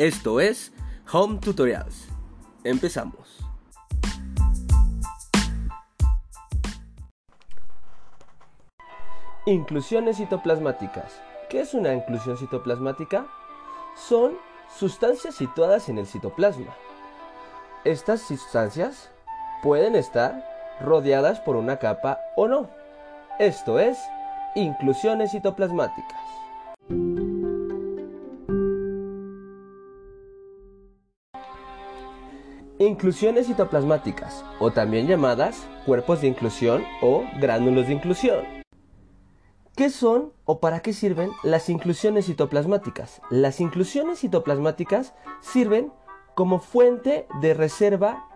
Esto es Home Tutorials. Empezamos. Inclusiones citoplasmáticas. ¿Qué es una inclusión citoplasmática? Son sustancias situadas en el citoplasma. Estas sustancias pueden estar rodeadas por una capa o no. Esto es inclusiones citoplasmáticas. Inclusiones citoplasmáticas, o también llamadas cuerpos de inclusión o gránulos de inclusión. ¿Qué son o para qué sirven las inclusiones citoplasmáticas? Las inclusiones citoplasmáticas sirven como fuente de reserva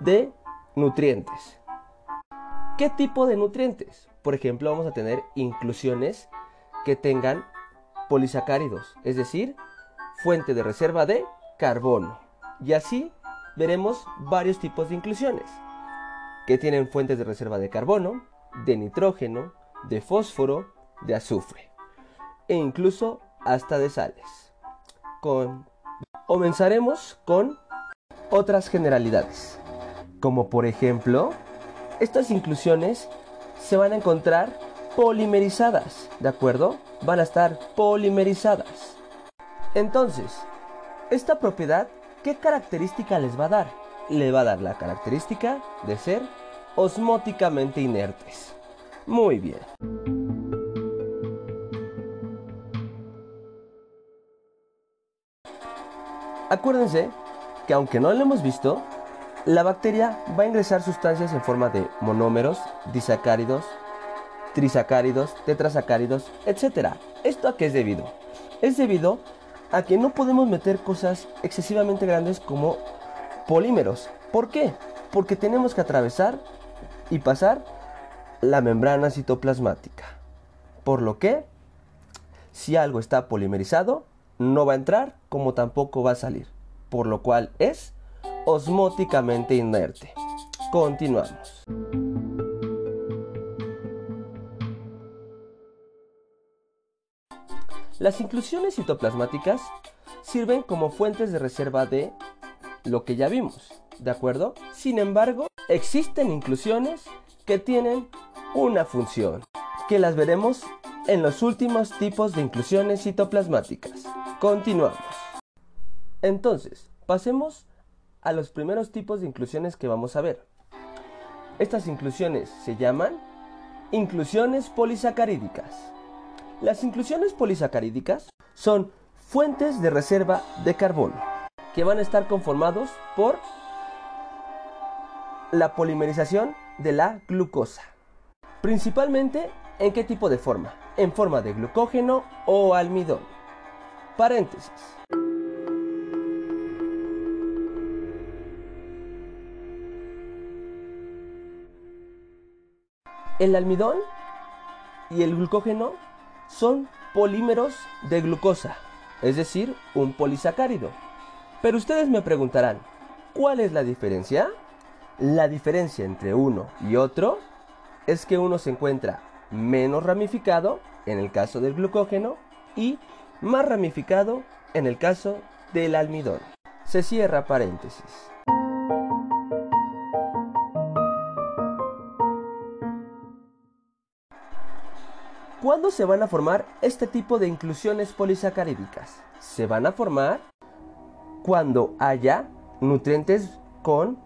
de nutrientes. ¿Qué tipo de nutrientes? Por ejemplo, vamos a tener inclusiones que tengan polisacáridos, es decir, fuente de reserva de carbono. Y así veremos varios tipos de inclusiones, que tienen fuentes de reserva de carbono, de nitrógeno, de fósforo, de azufre, e incluso hasta de sales. Comenzaremos con otras generalidades, como por ejemplo, estas inclusiones se van a encontrar polimerizadas, ¿de acuerdo? Van a estar polimerizadas. Entonces, esta propiedad ¿qué característica les va a dar? Le va a dar la característica de ser osmóticamente inertes. Muy bien. Acuérdense que aunque no lo hemos visto, la bacteria va a ingresar sustancias en forma de monómeros, disacáridos, trisacáridos, tetrasacáridos, etc. ¿Esto a qué es debido? Es debido a que no podemos meter cosas excesivamente grandes como polímeros. ¿Por qué? Porque tenemos que atravesar y pasar la membrana citoplasmática. Por lo que, si algo está polimerizado, no va a entrar como tampoco va a salir. Por lo cual es osmóticamente inerte. Continuamos. Las inclusiones citoplasmáticas sirven como fuentes de reserva de lo que ya vimos, ¿de acuerdo? Sin embargo, existen inclusiones que tienen una función, que las veremos en los últimos tipos de inclusiones citoplasmáticas. Continuamos. Entonces, pasemos a los primeros tipos de inclusiones que vamos a ver. Estas inclusiones se llaman inclusiones polisacarídicas. Las inclusiones polisacarídicas son fuentes de reserva de carbono que van a estar conformados por la polimerización de la glucosa. Principalmente en qué tipo de forma? En forma de glucógeno o almidón. Paréntesis. El almidón y el glucógeno son polímeros de glucosa, es decir, un polisacárido. Pero ustedes me preguntarán, ¿cuál es la diferencia? La diferencia entre uno y otro es que uno se encuentra menos ramificado en el caso del glucógeno y más ramificado en el caso del almidón. Se cierra paréntesis. ¿Cuándo se van a formar este tipo de inclusiones polisacarídicas? Se van a formar cuando haya nutrientes con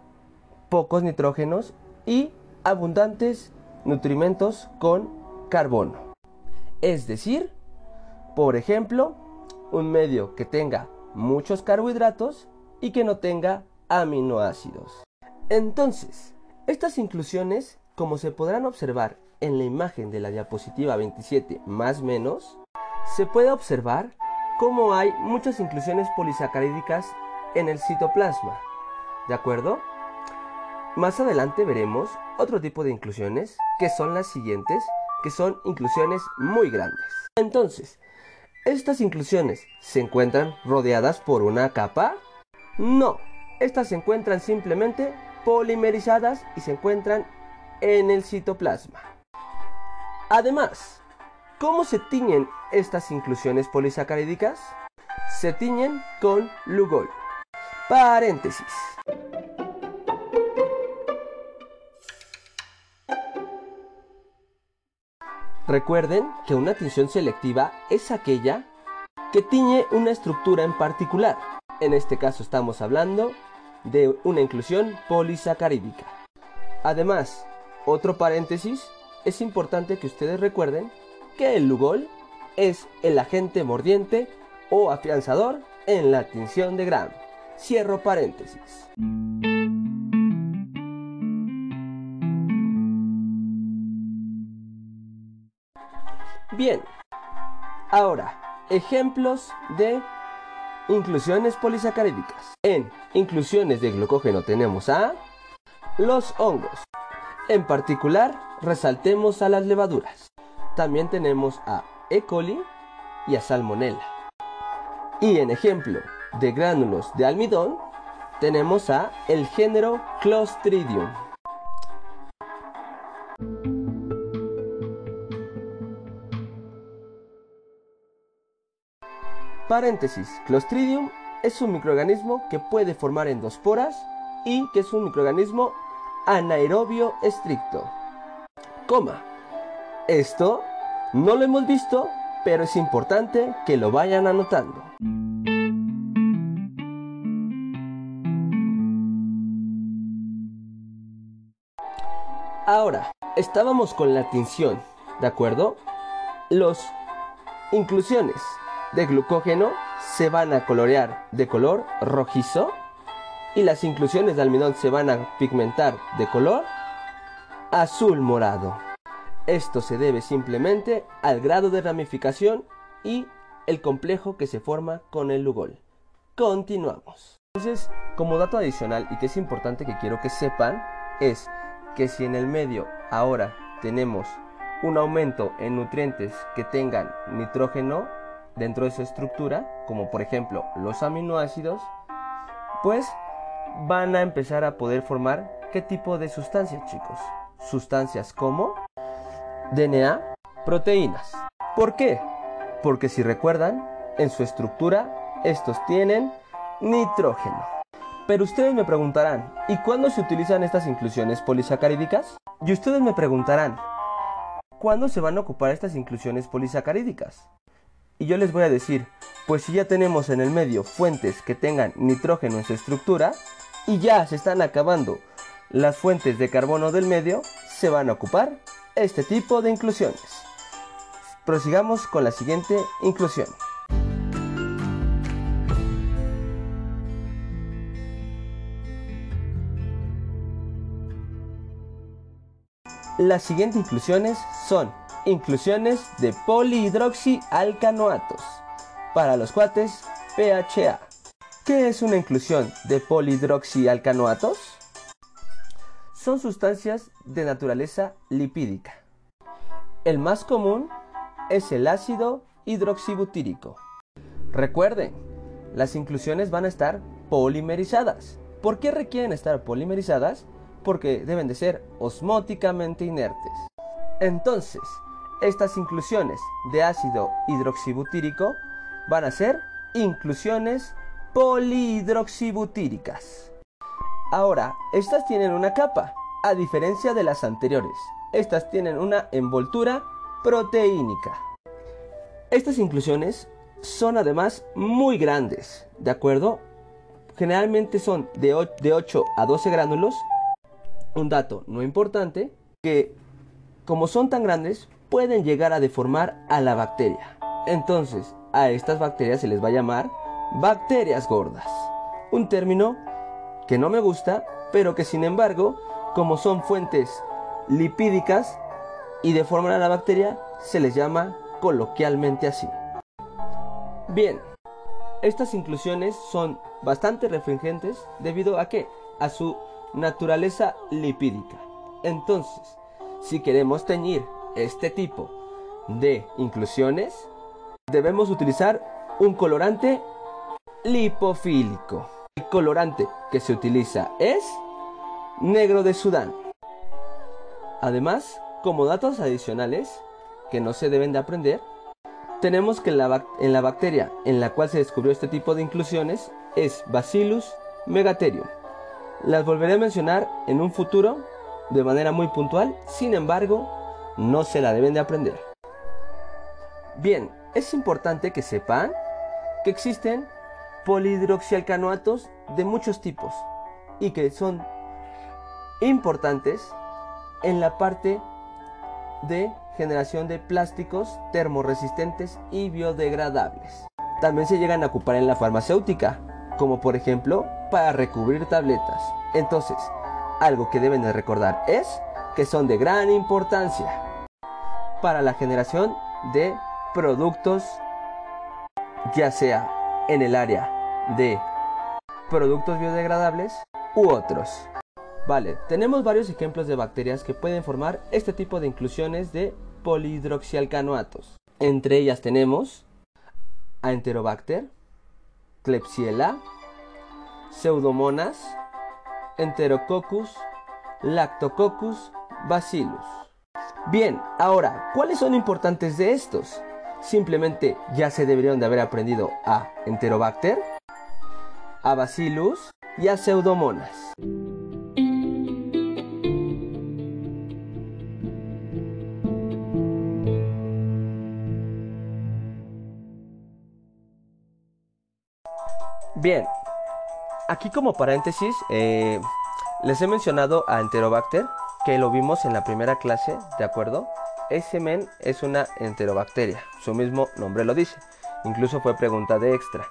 pocos nitrógenos y abundantes nutrimentos con carbono. Es decir, por ejemplo, un medio que tenga muchos carbohidratos y que no tenga aminoácidos. Entonces, estas inclusiones, como se podrán observar en la imagen de la diapositiva 27 más menos, se puede observar cómo hay muchas inclusiones polisacarídicas en el citoplasma. ¿De acuerdo? Más adelante veremos otro tipo de inclusiones, que son las siguientes, que son inclusiones muy grandes. Entonces, ¿estas inclusiones se encuentran rodeadas por una capa? No, estas se encuentran simplemente polimerizadas y se encuentran en el citoplasma. Además, ¿cómo se tiñen estas inclusiones polisacarídicas? se tiñen con Lugol. Paréntesis. Recuerden que una tinción selectiva es aquella que tiñe una estructura en particular. En este caso estamos hablando de una inclusión polisacarídica. Además, otro paréntesis, es importante que ustedes recuerden que el Lugol es el agente mordiente o afianzador en la tinción de Gram. Cierro paréntesis. Bien, ahora, ejemplos de inclusiones polisacarídicas. En inclusiones de glucógeno tenemos a los hongos. En particular, resaltemos a las levaduras. También tenemos a E. coli y a Salmonella. Y en ejemplo de gránulos de almidón, tenemos a el género Clostridium. Paréntesis, Clostridium es un microorganismo que puede formar endosporas y que es un microorganismo anaerobio estricto. Coma. Esto no lo hemos visto, pero es importante que lo vayan anotando. Ahora, estábamos con la tinción, ¿de acuerdo? Los inclusiones de glucógeno se van a colorear de color rojizo y las inclusiones de almidón se van a pigmentar de color azul morado. Esto se debe simplemente al grado de ramificación y el complejo que se forma con el lugol. Continuamos. Entonces, como dato adicional y que es importante que quiero que sepan, es que si en el medio ahora tenemos un aumento en nutrientes que tengan nitrógeno dentro de su estructura, como por ejemplo los aminoácidos, pues van a empezar a poder formar qué tipo de sustancias, chicos. Sustancias como DNA, proteínas. ¿Por qué? Porque si recuerdan, en su estructura estos tienen nitrógeno. Pero ustedes me preguntarán, ¿y cuándo se utilizan estas inclusiones polisacarídicas? Y ustedes me preguntarán, ¿cuándo se van a ocupar estas inclusiones polisacarídicas? Y yo les voy a decir, pues si ya tenemos en el medio fuentes que tengan nitrógeno en su estructura y ya se están acabando las fuentes de carbono del medio, se van a ocupar este tipo de inclusiones. Prosigamos con la siguiente inclusión. Las siguientes inclusiones son inclusiones de polihidroxialcanoatos para los cuates PHA. ¿Qué es una inclusión de polihidroxialcanoatos? Son sustancias de naturaleza lipídica. El más común es el ácido hidroxibutírico. Recuerden, las inclusiones van a estar polimerizadas. ¿Por qué requieren estar polimerizadas? Porque deben de ser osmóticamente inertes. Entonces, estas inclusiones de ácido hidroxibutírico van a ser inclusiones polihidroxibutíricas. Ahora, estas tienen una capa, a diferencia de las anteriores. Estas tienen una envoltura proteínica. Estas inclusiones son además muy grandes, ¿de acuerdo? Generalmente son de 8 a 12 gránulos. Un dato no importante, que como son tan grandes, pueden llegar a deformar a la bacteria. Entonces, a estas bacterias se les va a llamar bacterias gordas. Un término que no me gusta, pero que sin embargo, como son fuentes lipídicas y deforman a la bacteria, se les llama coloquialmente así. Bien, estas inclusiones son bastante refringentes debido a que a su naturaleza lipídica. Entonces, si queremos teñir este tipo de inclusiones, debemos utilizar un colorante lipofílico. El colorante que se utiliza es negro de Sudán. Además, como datos adicionales que no se deben de aprender, tenemos que en la, en la bacteria en la cual se descubrió este tipo de inclusiones es Bacillus megatherium. Las volveré a mencionar en un futuro de manera muy puntual, sin embargo, no se la deben de aprender. Bien, es importante que sepan que existen polihidroxialcanoatos de muchos tipos y que son importantes en la parte de generación de plásticos termoresistentes y biodegradables. También se llegan a ocupar en la farmacéutica, como por ejemplo para recubrir tabletas. Entonces, algo que deben de recordar es que son de gran importancia para la generación de productos, ya sea en el área de productos biodegradables u otros. Vale, tenemos varios ejemplos de bacterias que pueden formar este tipo de inclusiones de polihidroxialcanoatos. Entre ellas tenemos a Enterobacter, Klebsiella, Pseudomonas, Enterococcus, Lactococcus, Bacillus. Bien, ahora, ¿cuáles son importantes de estos? Simplemente ya se deberían de haber aprendido a Enterobacter, a Bacillus y a Pseudomonas. Bien, aquí como paréntesis, eh, les he mencionado a Enterobacter, que lo vimos en la primera clase, ¿de acuerdo? Ese men es una enterobacteria, su mismo nombre lo dice. Incluso fue pregunta de extra.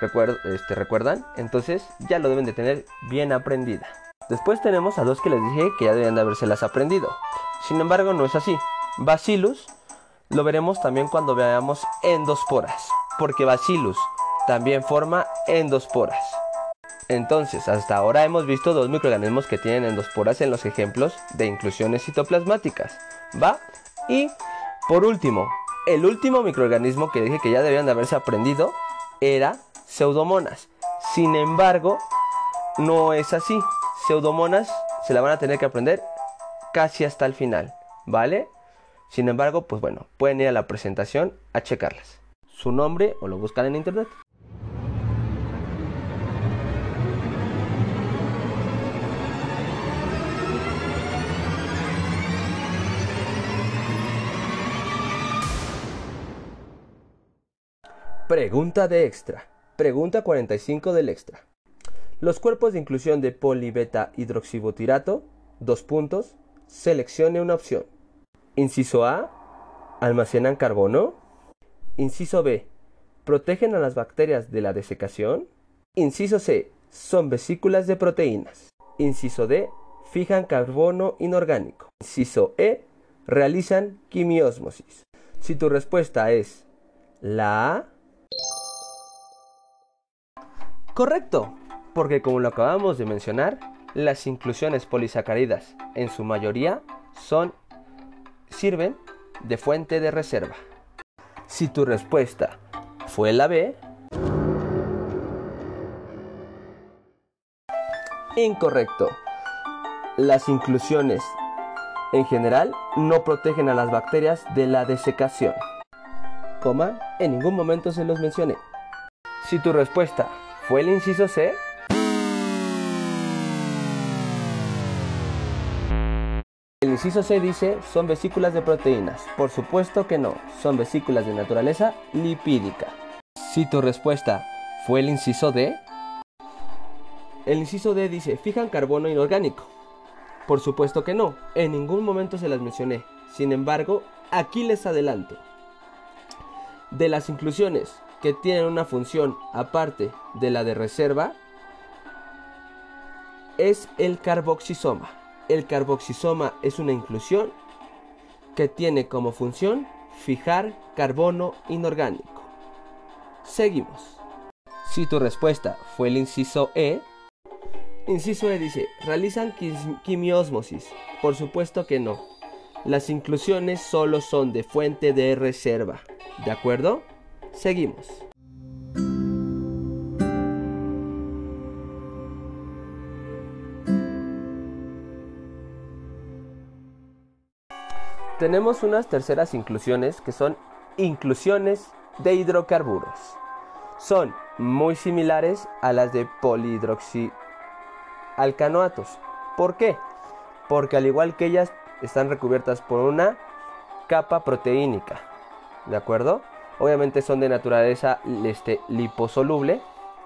Este, ¿Recuerdan? Entonces ya lo deben de tener bien aprendida. Después tenemos a dos que les dije que ya deben de habérselas aprendido. Sin embargo, no es así. Bacillus lo veremos también cuando veamos endosporas, porque Bacillus también forma endosporas. Entonces, hasta ahora hemos visto dos microorganismos que tienen endosporas en los ejemplos de inclusiones citoplasmáticas. ¿Va? Y por último, el último microorganismo que dije que ya debían de haberse aprendido era Pseudomonas. Sin embargo, no es así. Pseudomonas se la van a tener que aprender casi hasta el final, ¿vale? Sin embargo, pues bueno, pueden ir a la presentación a checarlas. Su nombre o lo buscan en internet. Pregunta de extra. Pregunta 45 del extra. Los cuerpos de inclusión de polibeta hidroxibutirato, dos puntos, seleccione una opción. Inciso A, almacenan carbono. Inciso B, protegen a las bacterias de la desecación. Inciso C, son vesículas de proteínas. Inciso D, fijan carbono inorgánico. Inciso E, realizan quimiosmosis. Si tu respuesta es la A, Correcto, porque como lo acabamos de mencionar, las inclusiones polisacáridas en su mayoría son sirven de fuente de reserva. Si tu respuesta fue la B, incorrecto. Las inclusiones en general no protegen a las bacterias de la desecación. Coma, en ningún momento se los mencioné. Si tu respuesta ¿Fue el inciso C? El inciso C dice son vesículas de proteínas. Por supuesto que no, son vesículas de naturaleza lipídica. Si tu respuesta fue el inciso D, el inciso D dice fijan carbono inorgánico. Por supuesto que no, en ningún momento se las mencioné. Sin embargo, aquí les adelanto. De las inclusiones que tienen una función aparte de la de reserva es el carboxisoma. El carboxisoma es una inclusión que tiene como función fijar carbono inorgánico. Seguimos. Si tu respuesta fue el inciso E, inciso E dice, ¿realizan quimiosmosis? Por supuesto que no. Las inclusiones solo son de fuente de reserva. ¿De acuerdo? Seguimos. Tenemos unas terceras inclusiones que son inclusiones de hidrocarburos. Son muy similares a las de polihidroxialcanoatos. ¿Por qué? Porque al igual que ellas están recubiertas por una capa proteínica. ¿De acuerdo? Obviamente son de naturaleza este, liposoluble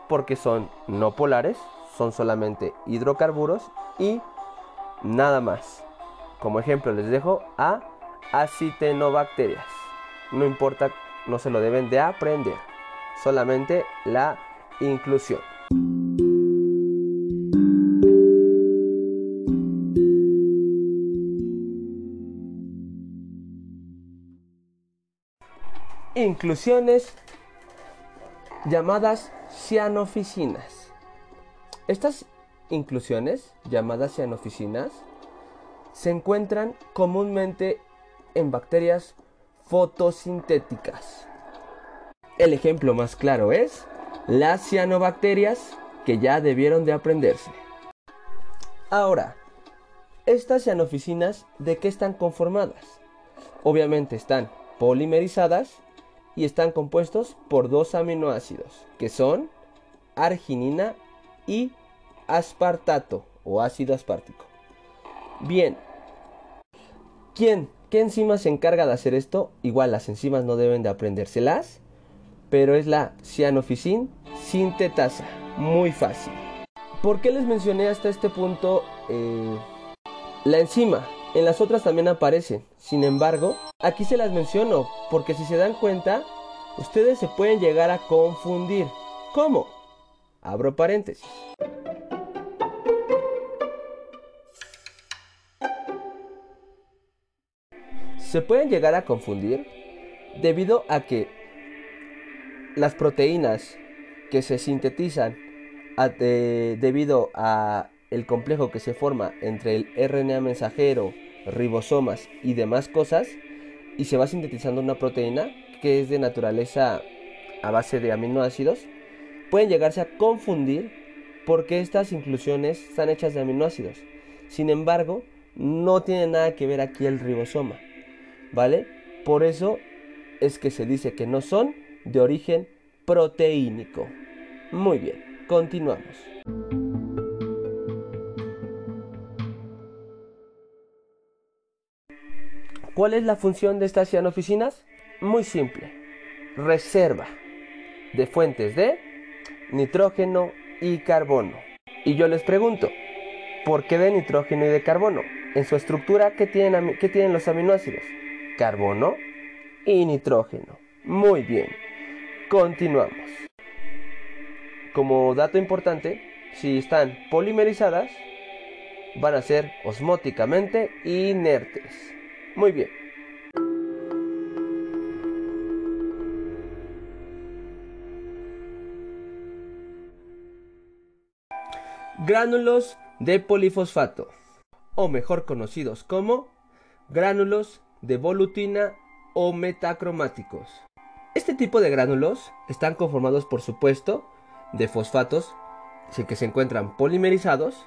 porque son no polares, son solamente hidrocarburos y nada más. Como ejemplo les dejo a acitenobacterias. No importa, no se lo deben de aprender. Solamente la inclusión. Inclusiones llamadas cianoficinas. Estas inclusiones, llamadas cianoficinas, se encuentran comúnmente en bacterias fotosintéticas. El ejemplo más claro es las cianobacterias que ya debieron de aprenderse. Ahora, estas cianoficinas, ¿de qué están conformadas? Obviamente están polimerizadas y están compuestos por dos aminoácidos, que son arginina y aspartato o ácido aspartico. Bien, ¿quién? ¿Qué enzima se encarga de hacer esto? Igual las enzimas no deben de aprendérselas, pero es la cianoficin sintetasa. Muy fácil. ¿Por qué les mencioné hasta este punto eh, la enzima? En las otras también aparecen. Sin embargo, aquí se las menciono porque si se dan cuenta, ustedes se pueden llegar a confundir. ¿Cómo? Abro paréntesis. Se pueden llegar a confundir debido a que las proteínas que se sintetizan debido a el complejo que se forma entre el RNA mensajero, ribosomas y demás cosas, y se va sintetizando una proteína que es de naturaleza a base de aminoácidos, pueden llegarse a confundir porque estas inclusiones están hechas de aminoácidos. Sin embargo, no tiene nada que ver aquí el ribosoma, ¿vale? Por eso es que se dice que no son de origen proteínico. Muy bien, continuamos. ¿Cuál es la función de estas cianoficinas? Muy simple. Reserva de fuentes de nitrógeno y carbono. Y yo les pregunto, ¿por qué de nitrógeno y de carbono? En su estructura, ¿qué tienen, qué tienen los aminoácidos? Carbono y nitrógeno. Muy bien. Continuamos. Como dato importante, si están polimerizadas, van a ser osmóticamente inertes. Muy bien. Gránulos de polifosfato, o mejor conocidos como gránulos de volutina o metacromáticos. Este tipo de gránulos están conformados por supuesto de fosfatos que se encuentran polimerizados,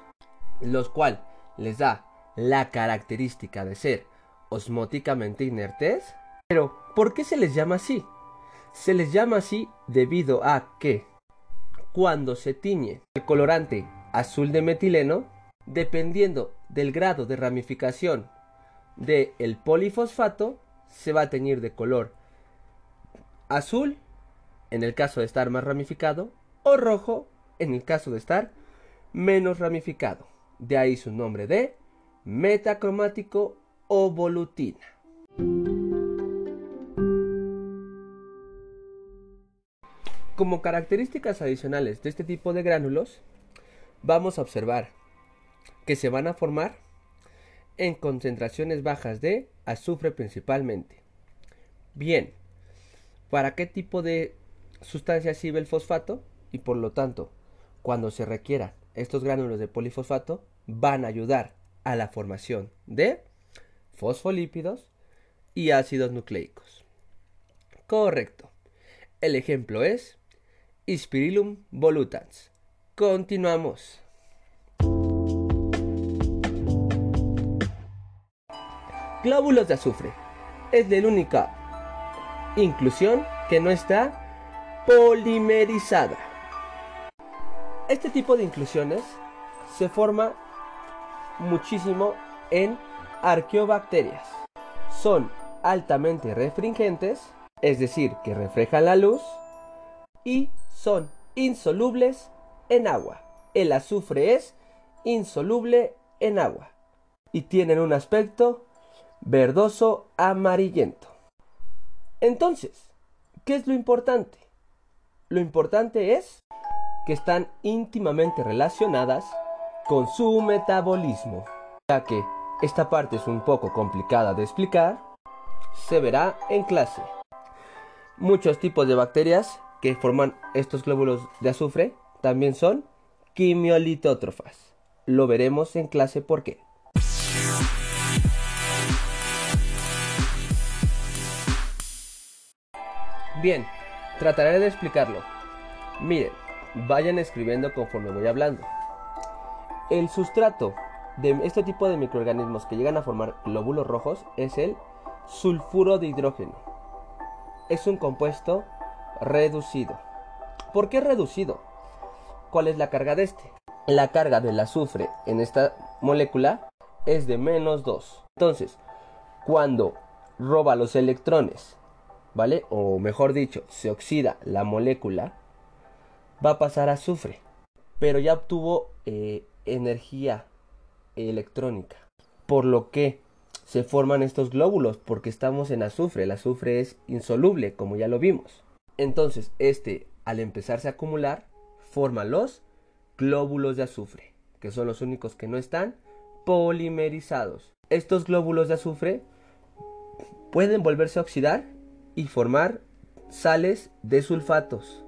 los cuales les da la característica de ser osmóticamente inertes. Pero, ¿por qué se les llama así? Se les llama así debido a que cuando se tiñe el colorante azul de metileno, dependiendo del grado de ramificación del el polifosfato, se va a teñir de color azul en el caso de estar más ramificado o rojo en el caso de estar menos ramificado. De ahí su nombre de metacromático o volutina. Como características adicionales de este tipo de gránulos, vamos a observar que se van a formar en concentraciones bajas de azufre principalmente. Bien, ¿para qué tipo de sustancia sirve el fosfato? Y por lo tanto, cuando se requieran estos gránulos de polifosfato, van a ayudar a la formación de fosfolípidos y ácidos nucleicos. Correcto. El ejemplo es Ispirillum volutans. Continuamos. Glóbulos de azufre. Es la única inclusión que no está polimerizada. Este tipo de inclusiones se forma muchísimo en arqueobacterias. Son altamente refringentes, es decir, que reflejan la luz, y son insolubles en agua. El azufre es insoluble en agua y tienen un aspecto verdoso amarillento. Entonces, ¿qué es lo importante? Lo importante es que están íntimamente relacionadas con su metabolismo, ya que esta parte es un poco complicada de explicar, se verá en clase. Muchos tipos de bacterias que forman estos glóbulos de azufre también son quimiolitótrofas. Lo veremos en clase por qué. Bien, trataré de explicarlo. Miren, vayan escribiendo conforme voy hablando. El sustrato de este tipo de microorganismos que llegan a formar glóbulos rojos es el sulfuro de hidrógeno. Es un compuesto reducido. ¿Por qué reducido? ¿Cuál es la carga de este? La carga del azufre en esta molécula es de menos 2. Entonces, cuando roba los electrones, ¿vale? O mejor dicho, se oxida la molécula, va a pasar a azufre. Pero ya obtuvo eh, energía electrónica. Por lo que se forman estos glóbulos, porque estamos en azufre. El azufre es insoluble, como ya lo vimos. Entonces, este, al empezarse a acumular, forma los glóbulos de azufre, que son los únicos que no están polimerizados. Estos glóbulos de azufre pueden volverse a oxidar y formar sales de sulfatos.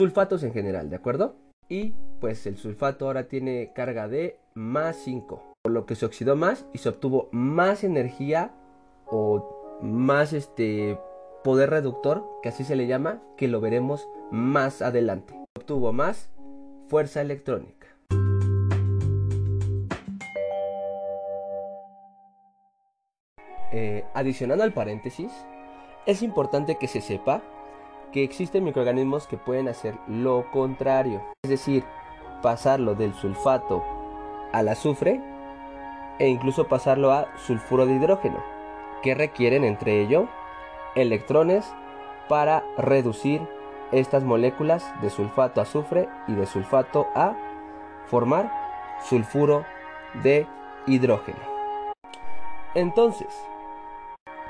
Sulfatos en general, ¿de acuerdo? Y pues el sulfato ahora tiene carga de más 5, por lo que se oxidó más y se obtuvo más energía o más este poder reductor, que así se le llama, que lo veremos más adelante. Obtuvo más fuerza electrónica. Eh, adicionando al paréntesis, es importante que se sepa que existen microorganismos que pueden hacer lo contrario, es decir, pasarlo del sulfato al azufre e incluso pasarlo a sulfuro de hidrógeno, que requieren entre ello electrones para reducir estas moléculas de sulfato a azufre y de sulfato a formar sulfuro de hidrógeno. Entonces,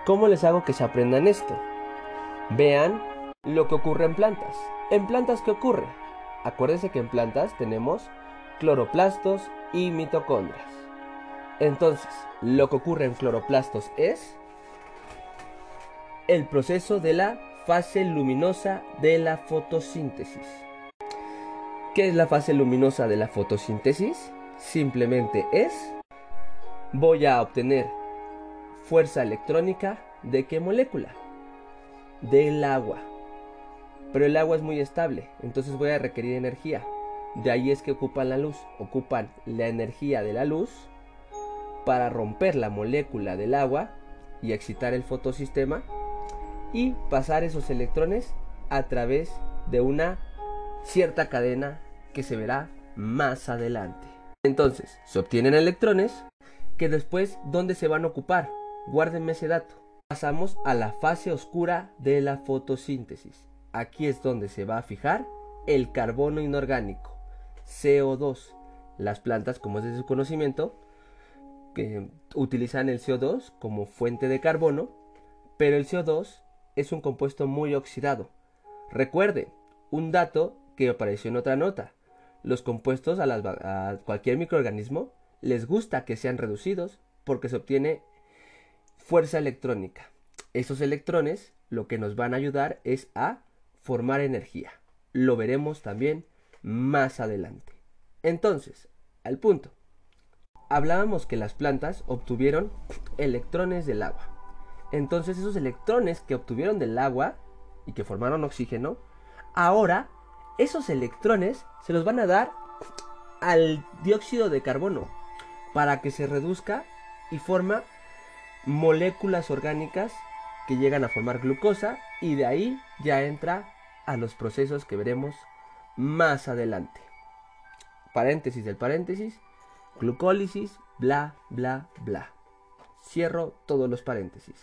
¿cómo les hago que se aprendan esto? Vean lo que ocurre en plantas. ¿En plantas qué ocurre? Acuérdense que en plantas tenemos cloroplastos y mitocondrias. Entonces, lo que ocurre en cloroplastos es el proceso de la fase luminosa de la fotosíntesis. ¿Qué es la fase luminosa de la fotosíntesis? Simplemente es voy a obtener fuerza electrónica de qué molécula? Del agua. Pero el agua es muy estable, entonces voy a requerir energía. De ahí es que ocupan la luz, ocupan la energía de la luz para romper la molécula del agua y excitar el fotosistema y pasar esos electrones a través de una cierta cadena que se verá más adelante. Entonces, se obtienen electrones que después, ¿dónde se van a ocupar? Guárdenme ese dato. Pasamos a la fase oscura de la fotosíntesis. Aquí es donde se va a fijar el carbono inorgánico, CO2. Las plantas, como es de su conocimiento, utilizan el CO2 como fuente de carbono, pero el CO2 es un compuesto muy oxidado. Recuerde, un dato que apareció en otra nota. Los compuestos a, a cualquier microorganismo les gusta que sean reducidos porque se obtiene fuerza electrónica. Esos electrones lo que nos van a ayudar es a formar energía. Lo veremos también más adelante. Entonces, al punto. Hablábamos que las plantas obtuvieron electrones del agua. Entonces esos electrones que obtuvieron del agua y que formaron oxígeno, ahora esos electrones se los van a dar al dióxido de carbono para que se reduzca y forma moléculas orgánicas que llegan a formar glucosa y de ahí ya entra a los procesos que veremos más adelante. Paréntesis del paréntesis, glucólisis, bla, bla, bla. Cierro todos los paréntesis.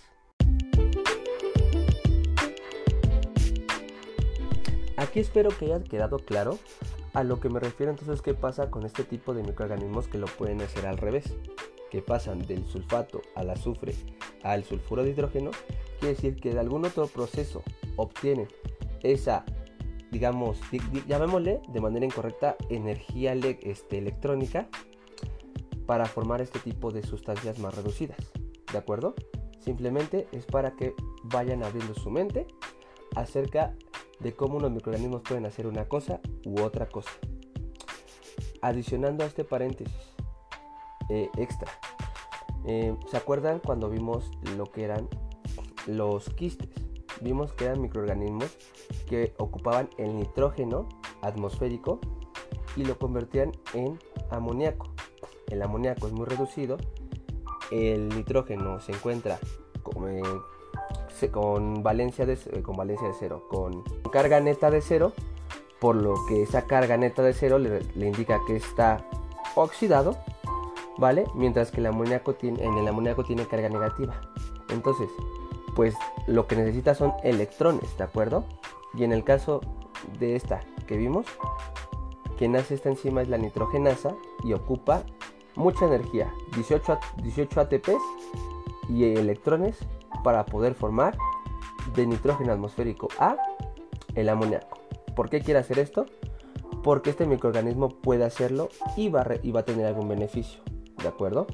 Aquí espero que haya quedado claro a lo que me refiero entonces qué pasa con este tipo de microorganismos que lo pueden hacer al revés, que pasan del sulfato al azufre al sulfuro de hidrógeno, quiere decir que de algún otro proceso obtienen esa, digamos, llamémosle de manera incorrecta, energía este, electrónica para formar este tipo de sustancias más reducidas. ¿De acuerdo? Simplemente es para que vayan abriendo su mente acerca de cómo unos microorganismos pueden hacer una cosa u otra cosa. Adicionando a este paréntesis eh, extra, eh, ¿se acuerdan cuando vimos lo que eran los quistes? Vimos que eran microorganismos que ocupaban el nitrógeno atmosférico y lo convertían en amoníaco. El amoníaco es muy reducido, el nitrógeno se encuentra como, eh, con valencia de, con valencia de cero, con carga neta de cero, por lo que esa carga neta de cero le, indica que está oxidado, ¿vale? Mientras que el amoníaco tiene, en el amoníaco tiene carga negativa. Entonces, pues lo que necesita son electrones, ¿de acuerdo? Y en el caso de esta que vimos, quien hace esta enzima es la nitrogenasa y ocupa mucha energía, 18, 18 ATPs y electrones para poder formar de nitrógeno atmosférico a el amoníaco. ¿Por qué quiere hacer esto? Porque este microorganismo puede hacerlo y va, y va a tener algún beneficio, ¿de acuerdo?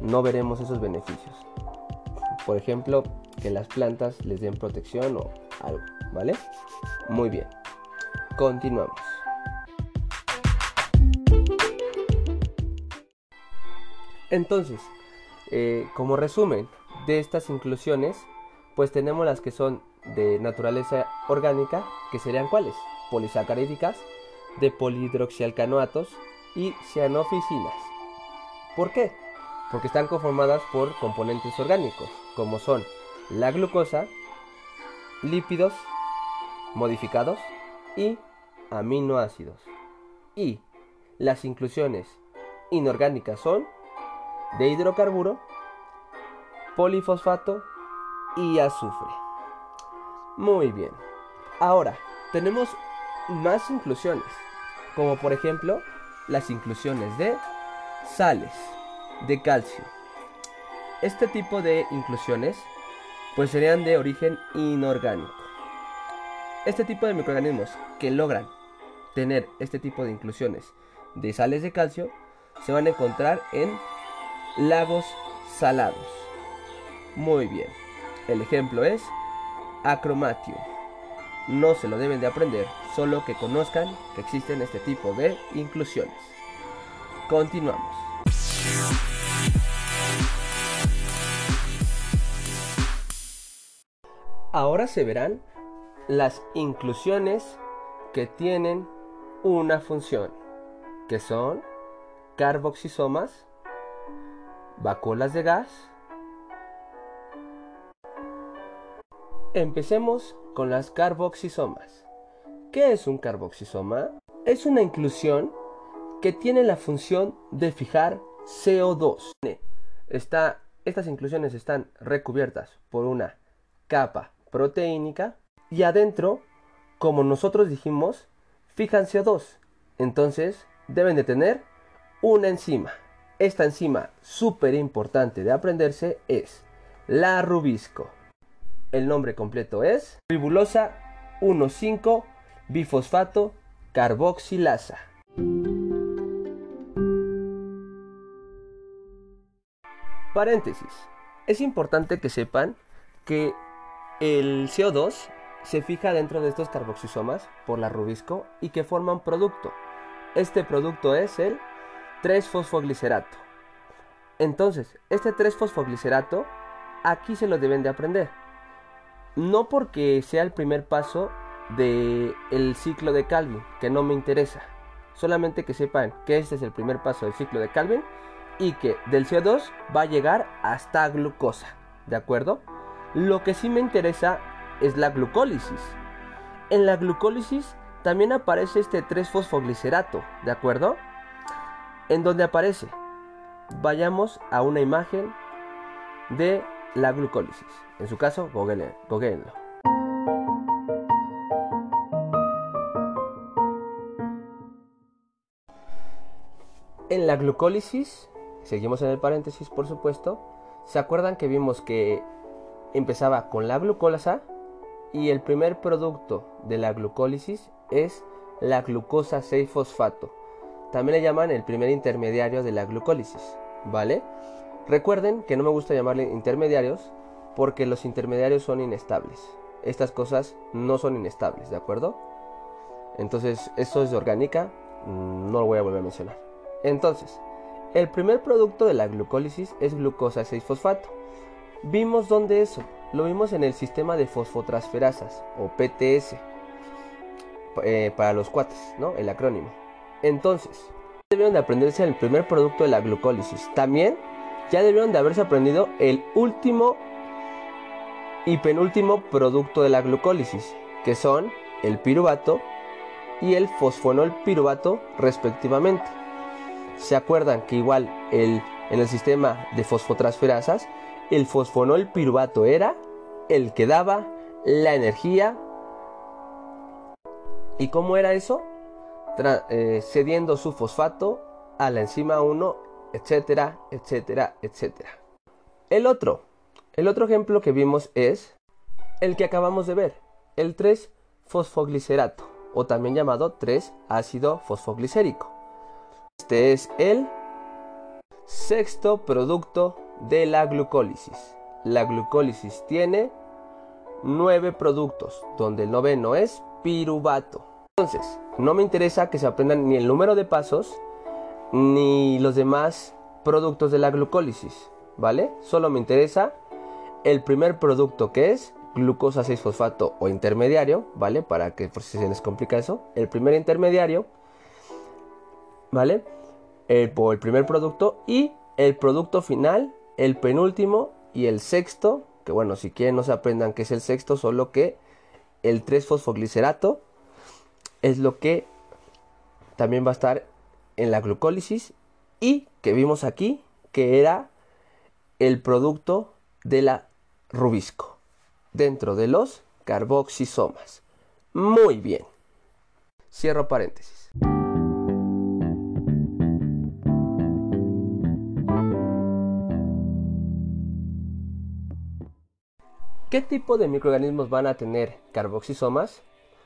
No veremos esos beneficios. Por ejemplo, que las plantas les den protección o algo, ¿vale? Muy bien. Continuamos. Entonces, eh, como resumen, de estas inclusiones, pues tenemos las que son de naturaleza orgánica, que serían cuáles? Polisacarídicas, de polihidroxialcanoatos y cianofisinas. ¿Por qué? Porque están conformadas por componentes orgánicos, como son la glucosa, lípidos modificados y aminoácidos. Y las inclusiones inorgánicas son de hidrocarburo polifosfato y azufre. Muy bien. Ahora, tenemos más inclusiones, como por ejemplo las inclusiones de sales, de calcio. Este tipo de inclusiones pues serían de origen inorgánico. Este tipo de microorganismos que logran tener este tipo de inclusiones de sales de calcio se van a encontrar en lagos salados. Muy bien. El ejemplo es Acromatium. No se lo deben de aprender, solo que conozcan que existen este tipo de inclusiones. Continuamos. Ahora se verán las inclusiones que tienen una función, que son carboxisomas, vacuolas de gas, Empecemos con las carboxisomas. ¿Qué es un carboxisoma? Es una inclusión que tiene la función de fijar CO2. estas inclusiones están recubiertas por una capa proteínica y adentro, como nosotros dijimos, fijan CO2. Entonces deben de tener una enzima. Esta enzima súper importante de aprenderse es la rubisco. El nombre completo es ribulosa 1,5 bifosfato carboxilasa. Paréntesis. Es importante que sepan que el CO2 se fija dentro de estos carboxisomas por la rubisco y que forman producto. Este producto es el 3-fosfoglicerato. Entonces, este 3-fosfoglicerato aquí se lo deben de aprender no porque sea el primer paso del el ciclo de Calvin, que no me interesa. Solamente que sepan que este es el primer paso del ciclo de Calvin y que del CO2 va a llegar hasta glucosa. ¿De acuerdo? Lo que sí me interesa es la glucólisis. En la glucólisis también aparece este 3-fosfoglicerato, ¿de acuerdo? En donde aparece. Vayamos a una imagen de la glucólisis. En su caso, googleenlo. En la glucólisis, seguimos en el paréntesis por supuesto, ¿se acuerdan que vimos que empezaba con la glucosa y el primer producto de la glucólisis es la glucosa 6-fosfato? También le llaman el primer intermediario de la glucólisis, ¿vale? Recuerden que no me gusta llamarle intermediarios porque los intermediarios son inestables. Estas cosas no son inestables, ¿de acuerdo? Entonces, esto es de orgánica, mm, no lo voy a volver a mencionar. Entonces, el primer producto de la glucólisis es glucosa 6-fosfato. Vimos dónde eso, lo vimos en el sistema de fosfotransferasas o PTS eh, para los cuates, ¿no? El acrónimo. Entonces, debieron de aprenderse el primer producto de la glucólisis. También ya debieron de haberse aprendido el último y penúltimo producto de la glucólisis, que son el piruvato y el fosfonol piruvato respectivamente. ¿Se acuerdan que igual el, en el sistema de fosfotransferasas, el fosfonol piruvato era el que daba la energía? ¿Y cómo era eso? Eh, cediendo su fosfato a la enzima 1, etcétera, etcétera, etcétera. El otro, el otro ejemplo que vimos es el que acabamos de ver, el 3-fosfoglicerato, o también llamado 3-ácido fosfoglicérico. Este es el sexto producto de la glucólisis. La glucólisis tiene nueve productos, donde el noveno es piruvato. Entonces, no me interesa que se aprendan ni el número de pasos ni los demás productos de la glucólisis, ¿vale? Solo me interesa el primer producto que es glucosa 6-fosfato o intermediario, ¿vale? Para que por si se les complica eso, el primer intermediario, ¿vale? el, el primer producto y el producto final, el penúltimo y el sexto, que bueno, si quieren no se aprendan que es el sexto, solo que el 3-fosfoglicerato es lo que también va a estar en la glucólisis y que vimos aquí que era el producto de la rubisco dentro de los carboxisomas. Muy bien. Cierro paréntesis. ¿Qué tipo de microorganismos van a tener carboxisomas?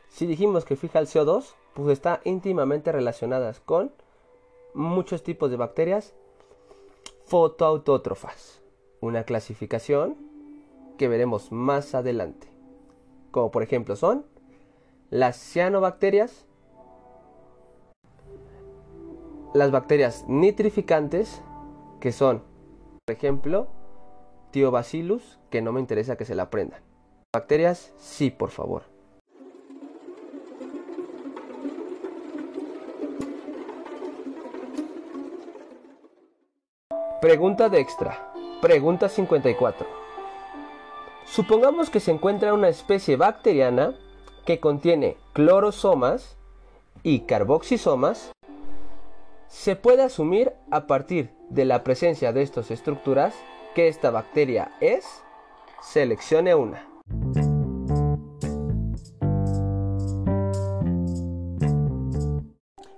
Si dijimos que fija el CO2, pues está íntimamente relacionadas con muchos tipos de bacterias fotoautótrofas. Una clasificación que veremos más adelante. Como por ejemplo son las cianobacterias, las bacterias nitrificantes, que son, por ejemplo, Tiobacillus, que no me interesa que se la aprendan. Bacterias, sí, por favor. Pregunta de extra. Pregunta 54. Supongamos que se encuentra una especie bacteriana que contiene clorosomas y carboxisomas. Se puede asumir a partir de la presencia de estas estructuras que esta bacteria es, seleccione una.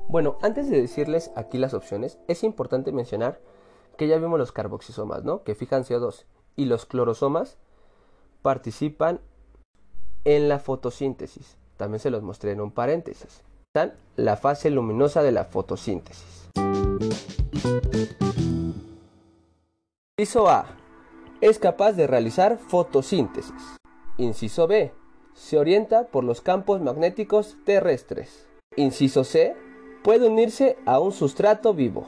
Bueno, antes de decirles aquí las opciones, es importante mencionar que ya vimos los carboxisomas, ¿no? Que fijan CO2 y los clorosomas participan en la fotosíntesis. También se los mostré en un paréntesis. Están la fase luminosa de la fotosíntesis. Inciso A. Es capaz de realizar fotosíntesis. Inciso B. Se orienta por los campos magnéticos terrestres. Inciso C. Puede unirse a un sustrato vivo.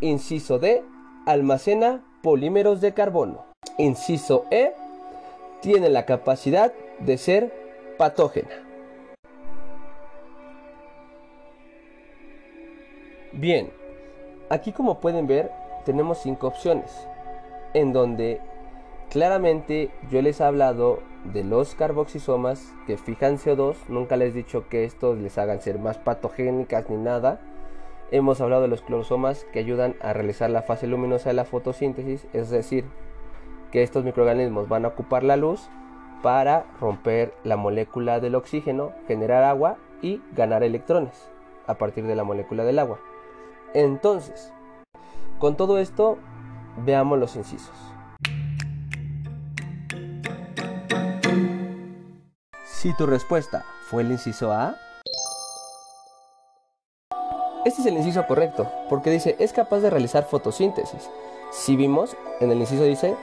Inciso D. Almacena polímeros de carbono. Inciso E. Tiene la capacidad de ser patógena. Bien, aquí como pueden ver tenemos cinco opciones en donde Claramente yo les he hablado de los carboxisomas que fijan CO2, nunca les he dicho que estos les hagan ser más patogénicas ni nada. Hemos hablado de los clorosomas que ayudan a realizar la fase luminosa de la fotosíntesis, es decir, que estos microorganismos van a ocupar la luz para romper la molécula del oxígeno, generar agua y ganar electrones a partir de la molécula del agua. Entonces, con todo esto, veamos los incisos. Si tu respuesta fue el inciso A, este es el inciso correcto, porque dice es capaz de realizar fotosíntesis. Si vimos, en el inciso dice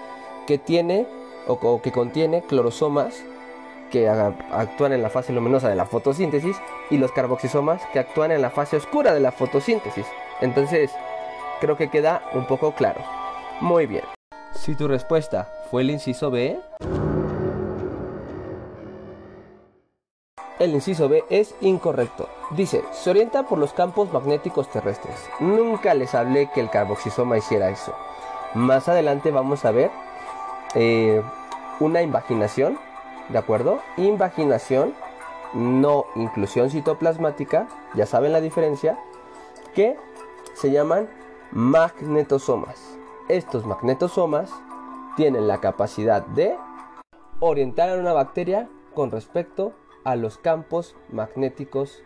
que tiene o, que contiene clorosomas que actúan en la fase luminosa de la fotosíntesis y los carboxisomas que actúan en la fase oscura de la fotosíntesis. Entonces, creo que queda un poco claro. Muy bien. Si tu respuesta fue el inciso B, El inciso B es incorrecto. Dice, se orienta por los campos magnéticos terrestres. Nunca les hablé que el carboxisoma hiciera eso. Más adelante vamos a ver eh, una invaginación, ¿de acuerdo? Invaginación, no inclusión citoplasmática, ya saben la diferencia, que se llaman magnetosomas. Estos magnetosomas tienen la capacidad de orientar a una bacteria con respecto a los campos magnéticos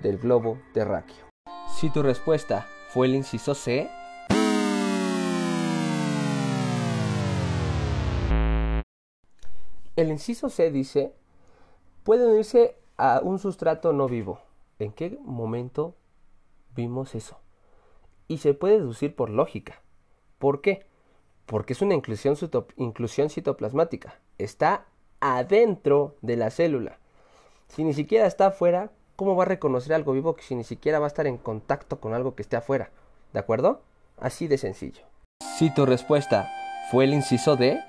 del globo terráqueo. Si tu respuesta fue el inciso C, el inciso C dice, puede unirse a un sustrato no vivo. ¿En qué momento vimos eso? Y se puede deducir por lógica. ¿Por qué? Porque es una inclusión, inclusión citoplasmática. Está adentro de la célula. Si ni siquiera está afuera, ¿cómo va a reconocer algo vivo que si ni siquiera va a estar en contacto con algo que esté afuera? ¿De acuerdo? Así de sencillo. Si tu respuesta fue el inciso D,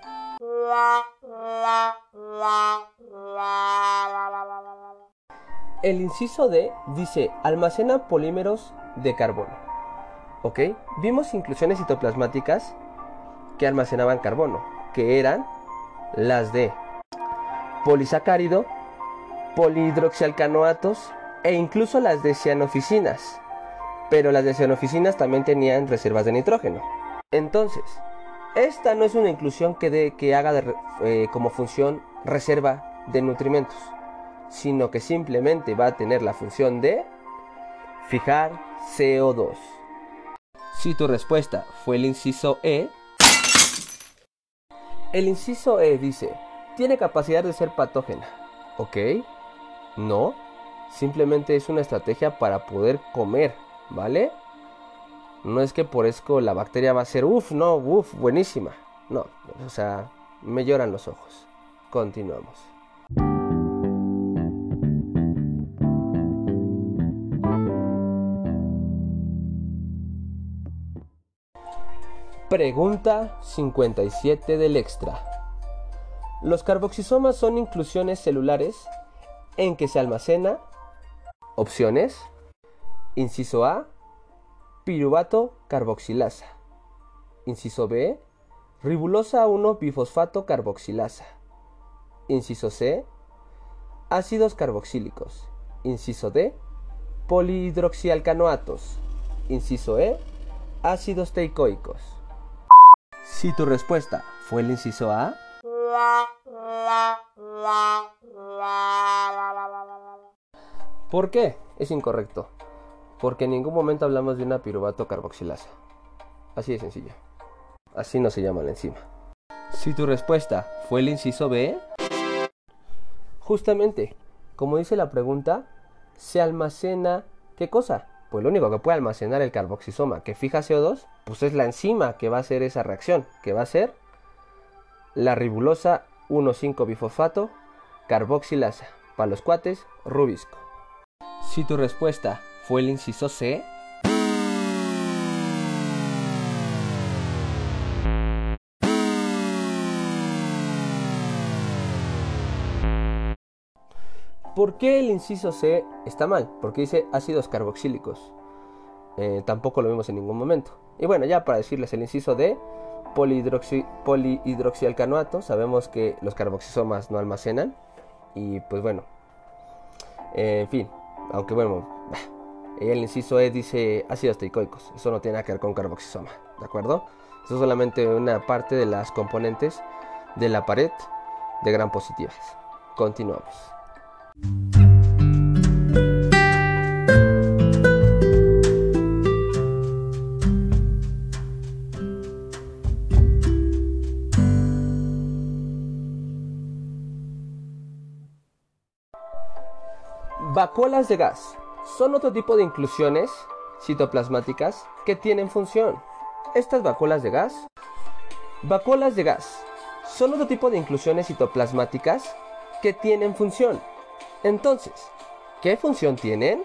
el inciso D dice almacena polímeros de carbono. ¿Ok? Vimos inclusiones citoplasmáticas que almacenaban carbono, que eran las de polisacárido polihidroxialcanoatos e incluso las de cianoficinas. Pero las de cianoficinas también tenían reservas de nitrógeno. Entonces, esta no es una inclusión que, que haga eh, como función reserva de nutrimentos, sino que simplemente va a tener la función de fijar CO2. Si tu respuesta fue el inciso E, el inciso E dice, tiene capacidad de ser patógena, ¿ok? No, simplemente es una estrategia para poder comer, ¿vale? No es que por eso la bacteria va a ser, uff, no, uff, buenísima. No, o sea, me lloran los ojos. Continuamos. Pregunta 57 del extra. Los carboxisomas son inclusiones celulares en que se almacena opciones. Inciso A, piruvato carboxilasa. Inciso B, ribulosa 1 bifosfato carboxilasa. Inciso C, ácidos carboxílicos. Inciso D, polihidroxialcanoatos. Inciso E, ácidos teicoicos. Si tu respuesta fue el inciso A, ¿Por qué? Es incorrecto. Porque en ningún momento hablamos de una piruvato carboxilasa. Así de sencillo. Así no se llama la enzima. Si tu respuesta fue el inciso B, justamente, como dice la pregunta, se almacena ¿qué cosa? Pues lo único que puede almacenar el carboxisoma que fija CO2, pues es la enzima que va a hacer esa reacción, que va a ser la ribulosa 1,5-bifosfato carboxilasa. Para los cuates, rubisco. Si tu respuesta fue el inciso C, ¿Por qué el inciso C está mal? Porque dice ácidos carboxílicos. Eh, tampoco lo vimos en ningún momento. Y bueno, ya para decirles el inciso D, polihidroxialcanoato. Sabemos que los carboxisomas no almacenan. Y pues bueno, en fin, aunque bueno, el inciso E dice ácidos teicoicos. Eso no tiene nada que ver con carboxisoma, ¿de acuerdo? Eso es solamente una parte de las componentes de la pared de gran positivas. Continuamos. Vacuolas de gas son otro tipo de inclusiones citoplasmáticas que tienen función. Estas vacuolas de gas, vacuolas de gas, son otro tipo de inclusiones citoplasmáticas que tienen función. Entonces, ¿qué función tienen?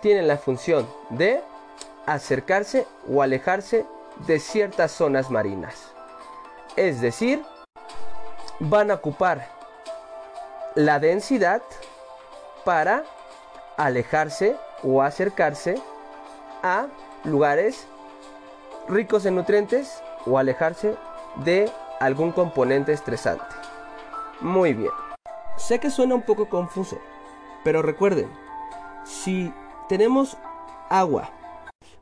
Tienen la función de acercarse o alejarse de ciertas zonas marinas. Es decir, van a ocupar la densidad para alejarse o acercarse a lugares ricos en nutrientes o alejarse de algún componente estresante. Muy bien. Sé que suena un poco confuso, pero recuerden, si tenemos agua,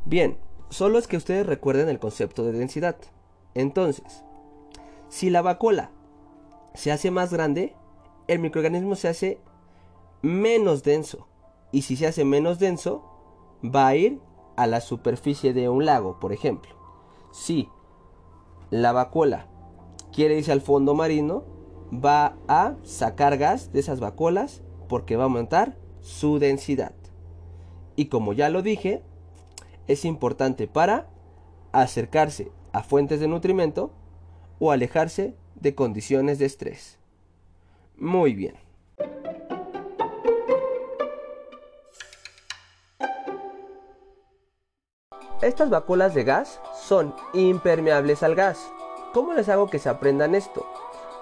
bien, solo es que ustedes recuerden el concepto de densidad. Entonces, si la vacuola se hace más grande, el microorganismo se hace menos denso. Y si se hace menos denso, va a ir a la superficie de un lago, por ejemplo. Si la vacuola quiere irse al fondo marino, va a sacar gas de esas vacuolas porque va a aumentar su densidad. Y como ya lo dije, es importante para acercarse a fuentes de nutrimento o alejarse de condiciones de estrés. Muy bien. Estas vacuolas de gas son impermeables al gas. ¿Cómo les hago que se aprendan esto?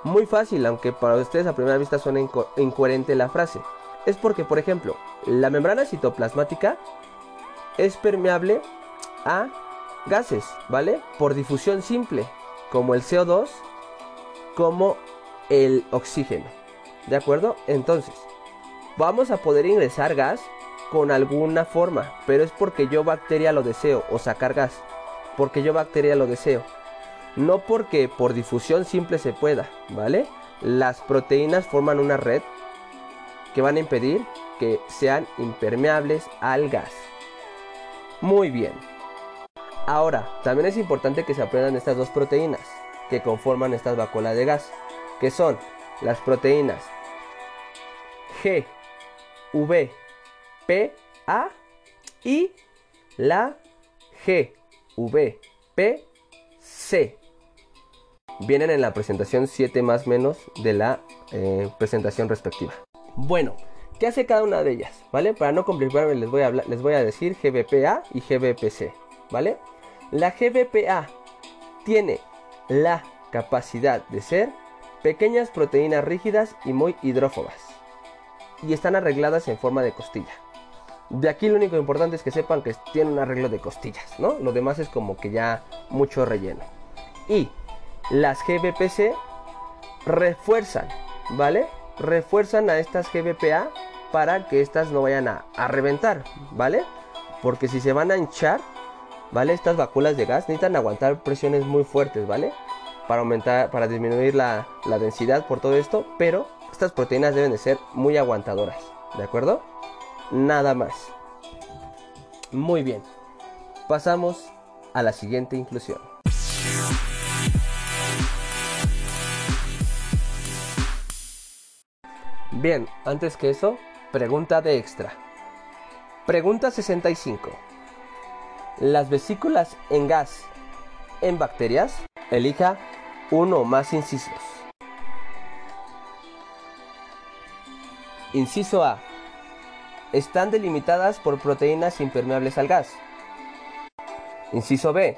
Muy fácil, aunque para ustedes a primera vista suena incoherente la frase. Es porque, por ejemplo, la membrana citoplasmática es permeable a gases, ¿vale? Por difusión simple, como el CO2, como el oxígeno. ¿De acuerdo? Entonces, vamos a poder ingresar gas con alguna forma, pero es porque yo bacteria lo deseo o sacar gas, porque yo bacteria lo deseo, no porque por difusión simple se pueda, ¿vale? Las proteínas forman una red que van a impedir que sean impermeables al gas. Muy bien. Ahora, también es importante que se aprendan estas dos proteínas que conforman estas vacuolas de gas, que son las proteínas G, V, PA y la GVPC. Vienen en la presentación 7 más menos de la eh, presentación respectiva. Bueno, ¿qué hace cada una de ellas? ¿Vale? Para no complicarme les voy a, les voy a decir GVPA y GVPC. ¿Vale? La GVPA tiene la capacidad de ser pequeñas proteínas rígidas y muy hidrófobas. Y están arregladas en forma de costilla. De aquí lo único importante es que sepan que tiene un arreglo de costillas, ¿no? Lo demás es como que ya mucho relleno. Y las GBPC refuerzan, ¿vale? Refuerzan a estas GBPA para que estas no vayan a, reventar, ¿vale? Porque si se van a hinchar, ¿vale? Estas vacuolas de gas necesitan aguantar presiones muy fuertes, ¿vale? Para aumentar, para disminuir la, la densidad por todo esto, pero estas proteínas deben de ser muy aguantadoras, ¿de acuerdo? Nada más. Muy bien, pasamos a la siguiente inclusión. Bien, antes que eso, pregunta de extra. Pregunta 65. Las vesículas en gas en bacterias, elija uno o más incisos. Inciso A están delimitadas por proteínas impermeables al gas. Inciso B.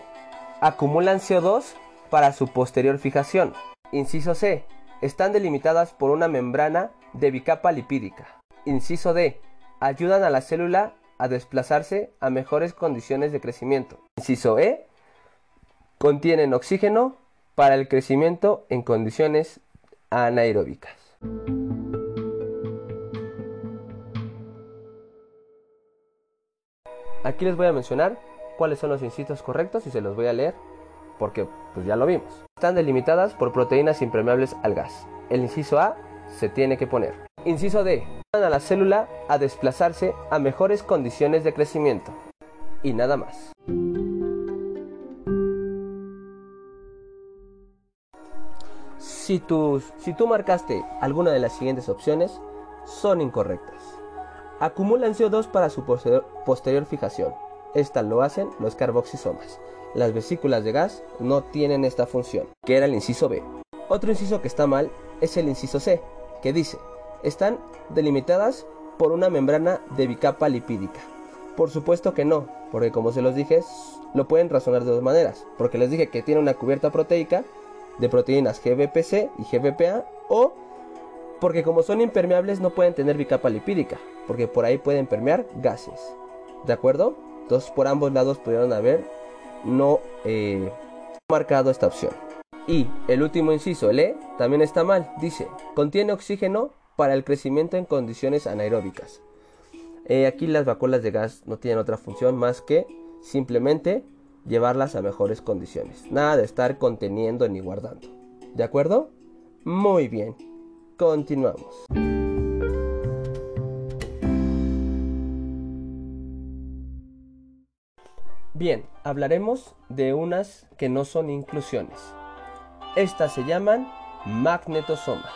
Acumulan CO2 para su posterior fijación. Inciso C. Están delimitadas por una membrana de bicapa lipídica. Inciso D. Ayudan a la célula a desplazarse a mejores condiciones de crecimiento. Inciso E. Contienen oxígeno para el crecimiento en condiciones anaeróbicas. Aquí les voy a mencionar cuáles son los incisos correctos y se los voy a leer porque pues ya lo vimos. Están delimitadas por proteínas impermeables al gas. El inciso A se tiene que poner. Inciso D. Ayudan a la célula a desplazarse a mejores condiciones de crecimiento. Y nada más. Si, si tú marcaste alguna de las siguientes opciones, son incorrectas. Acumulan CO2 para su posterior, fijación. Esta lo hacen los carboxisomas. Las vesículas de gas no tienen esta función, que era el inciso B. Otro inciso que está mal es el inciso C, que dice, están delimitadas por una membrana de bicapa lipídica. Por supuesto que no, porque como se los dije, lo pueden razonar de dos maneras, porque les dije que tiene una cubierta proteica de proteínas GBPC y GBPA o porque como son impermeables no pueden tener bicapa lipídica, porque por ahí pueden permear gases. ¿De acuerdo? Entonces por ambos lados pudieron haber no eh, marcado esta opción. Y el último inciso, el E, también está mal. Dice, contiene oxígeno para el crecimiento en condiciones anaeróbicas. Eh, aquí las vacuolas de gas no tienen otra función más que simplemente llevarlas a mejores condiciones. Nada de estar conteniendo ni guardando. ¿De acuerdo? Muy bien. Continuamos. Bien, hablaremos de unas que no son inclusiones. Estas se llaman magnetosomas.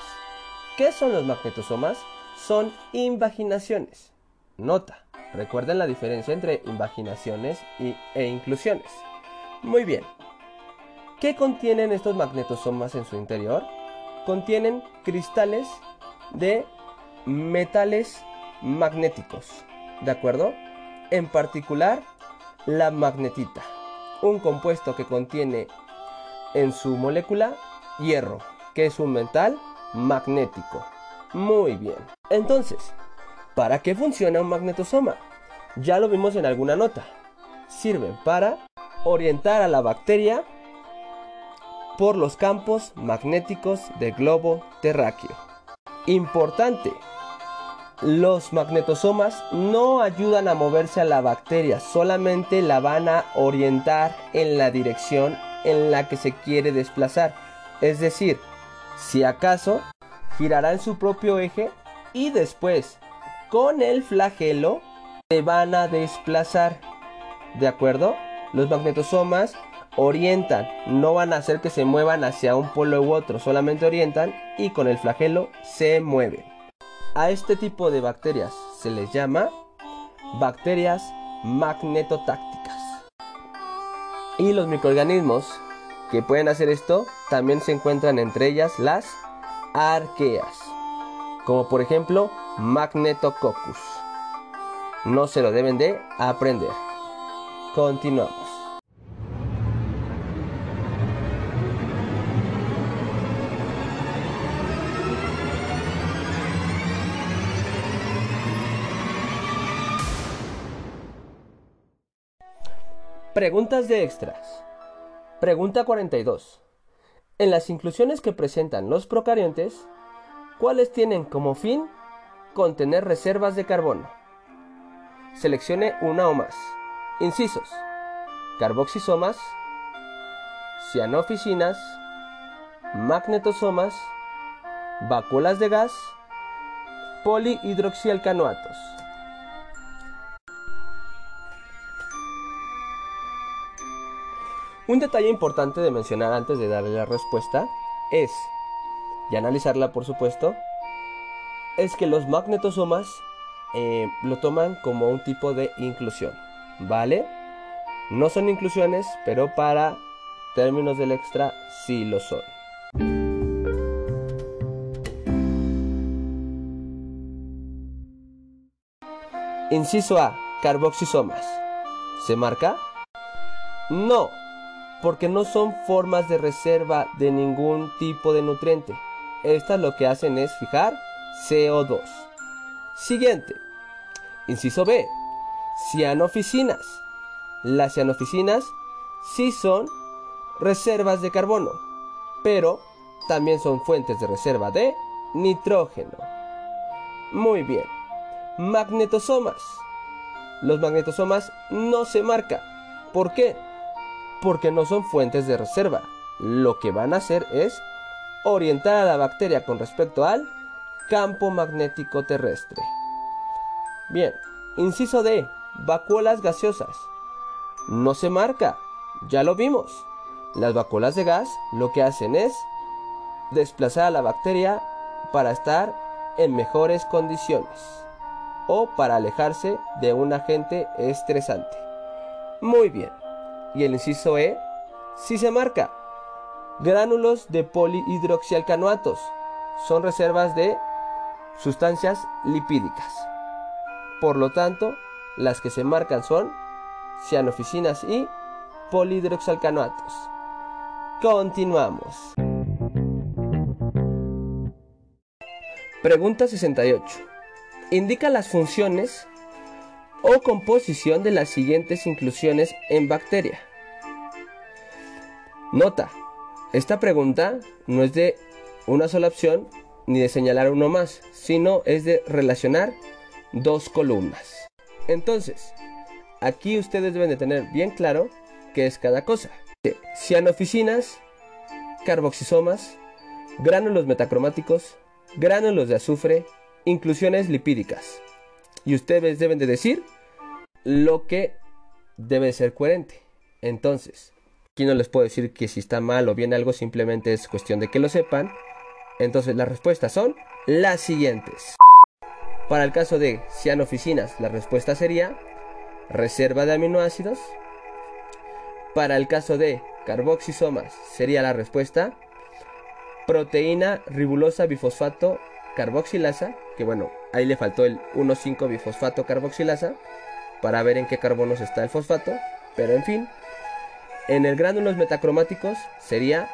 ¿Qué son los magnetosomas? Son invaginaciones. Nota, recuerden la diferencia entre invaginaciones y, e inclusiones. Muy bien. ¿Qué contienen estos magnetosomas en su interior? Contienen cristales de metales magnéticos. ¿De acuerdo? En particular, la magnetita, un compuesto que contiene en su molécula hierro, que es un metal magnético. Muy bien. Entonces, ¿para qué funciona un magnetosoma? Ya lo vimos en alguna nota. Sirven para orientar a la bacteria por los campos magnéticos del globo terráqueo. Importante, los magnetosomas no ayudan a moverse a la bacteria, solamente la van a orientar en la dirección en la que se quiere desplazar. Es decir, si acaso girará en su propio eje y después con el flagelo se van a desplazar. ¿De acuerdo? Los magnetosomas orientan, no van a hacer que se muevan hacia un polo u otro, solamente orientan y con el flagelo se mueven. A este tipo de bacterias se les llama bacterias magnetotácticas. Y los microorganismos que pueden hacer esto también se encuentran entre ellas las arqueas, como por ejemplo Magnetococcus. No se lo deben de aprender. Continuamos. Preguntas de extras. Pregunta 42. En las inclusiones que presentan los procariontes, ¿cuáles tienen como fin contener reservas de carbono? Seleccione una o más. Incisos. Carboxisomas, cianoficinas, magnetosomas, vacuolas de gas, polihidroxialcanoatos. Un detalle importante de mencionar antes de darle la respuesta es, y analizarla por supuesto, es que los magnetosomas eh, lo toman como un tipo de inclusión, ¿vale? No son inclusiones, pero para términos del extra sí lo son. Inciso A, carboxisomas. ¿Se marca? No, porque no son formas de reserva de ningún tipo de nutriente. Estas lo que hacen es fijar CO2. Siguiente. Inciso B. Cianoficinas. Las cianoficinas sí son reservas de carbono. pero también son fuentes de reserva de nitrógeno. Muy bien. Magnetosomas. Los magnetosomas no se marcan. ¿Por qué? Porque no son fuentes de reserva. Lo que van a hacer es orientar a la bacteria con respecto al campo magnético terrestre. Bien, inciso D, vacuolas gaseosas. No se marca, ya lo vimos. Las vacuolas de gas lo que hacen es desplazar a la bacteria para estar en mejores condiciones o para alejarse de un agente estresante. Muy bien. Y el inciso E sí se marca. Gránulos de polihidroxialcanoatos son reservas de sustancias lipídicas. Por lo tanto, las que se marcan son cianoficinas y polihidroxialcanoatos. Continuamos. Pregunta 68. Indica las funciones o composición de las siguientes inclusiones en bacteria. Nota, esta pregunta no es de una sola opción ni de señalar uno más, sino es de relacionar dos columnas. Entonces, aquí ustedes deben de tener bien claro qué es cada cosa. Cianoficinas, carboxisomas, gránulos metacromáticos, gránulos de azufre, inclusiones lipídicas. Y ustedes deben de decir lo que debe ser coherente. Entonces, aquí no les puedo decir que si está mal o bien algo, simplemente es cuestión de que lo sepan. Entonces, las respuestas son las siguientes. Para el caso de cianoficinas, la respuesta sería reserva de aminoácidos. Para el caso de carboxisomas, sería la respuesta proteína ribulosa bifosfato carboxilasa, que bueno, ahí le faltó el 1,5 bifosfato carboxilasa para ver en qué carbonos está el fosfato, pero en fin, en el gránulos metacromáticos sería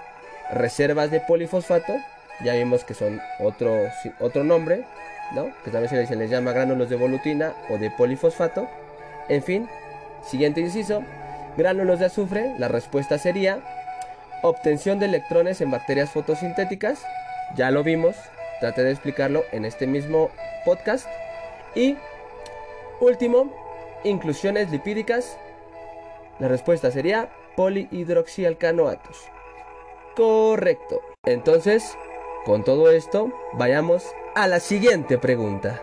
reservas de polifosfato, ya vimos que son otro, otro nombre, ¿no? que también se les, se les llama gránulos de volutina o de polifosfato, en fin, siguiente inciso, gránulos de azufre, la respuesta sería Obtención de electrones en bacterias fotosintéticas, ya lo vimos, traté de explicarlo en este mismo podcast. Y último, inclusiones lipídicas, la respuesta sería polihidroxialcanoatos. Correcto. Entonces, con todo esto, vayamos a la siguiente pregunta.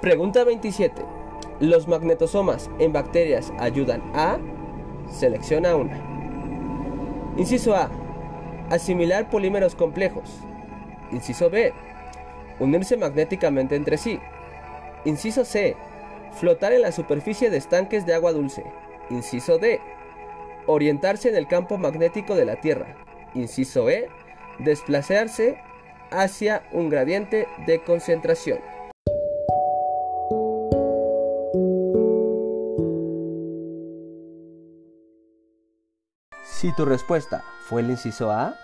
Pregunta 27. ¿Los magnetosomas en bacterias ayudan a? Selecciona una. Inciso A. Asimilar polímeros complejos. Inciso B. Unirse magnéticamente entre sí. Inciso C. Flotar en la superficie de estanques de agua dulce. Inciso D. Orientarse en el campo magnético de la Tierra. Inciso E. Desplazarse hacia un gradiente de concentración. Si tu respuesta fue el inciso A,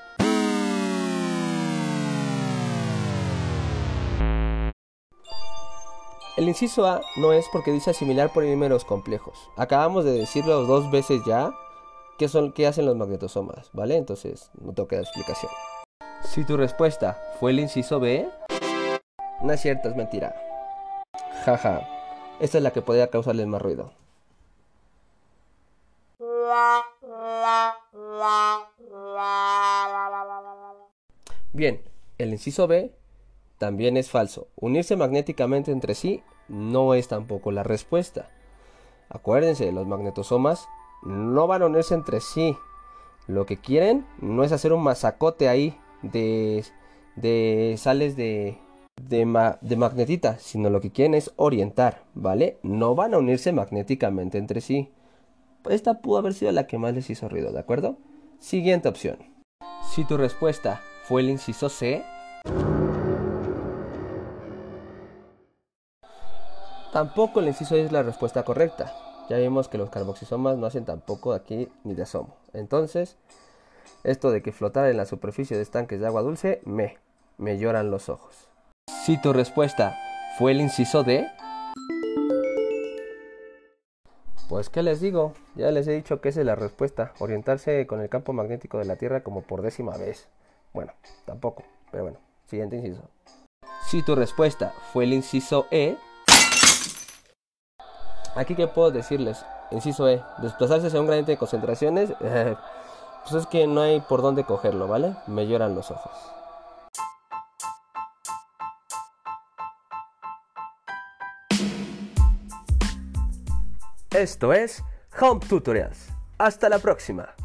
El inciso A no es porque dice asimilar polímeros complejos. Acabamos de decirlo dos veces ya qué son qué hacen los magnetosomas, ¿vale? Entonces no tengo que dar explicación. Si tu respuesta fue el inciso B, no es cierto, es mentira. Jaja. Esta es la que podría causarles más ruido. Bien, el inciso B también es falso. Unirse magnéticamente entre sí no es tampoco la respuesta. Acuérdense, los magnetosomas no van a unirse entre sí. Lo que quieren no es hacer un masacote ahí de, sales de, de, de magnetita, sino lo que quieren es orientar, ¿vale? No van a unirse magnéticamente entre sí. Esta pudo haber sido la que más les hizo ruido, ¿de acuerdo? Siguiente opción. Si tu respuesta fue el inciso C, tampoco el inciso es la respuesta correcta. Ya vimos que los carboxisomas no hacen tampoco aquí ni de asomo. Entonces, esto de que flotar en la superficie de estanques de agua dulce, me, me lloran los ojos. Si tu respuesta ¿Fue el inciso D? Pues, ¿qué les digo? Ya les he dicho que esa es la respuesta. Orientarse con el campo magnético de la Tierra como por décima vez. Bueno, tampoco, pero bueno. Siguiente inciso. Si tu respuesta fue el inciso E, aquí qué puedo decirles, inciso E, desplazarse hacia un gradiente de concentraciones, pues es que no hay por dónde cogerlo, ¿vale? Me lloran los ojos. Esto es Home Tutorials. Hasta la próxima.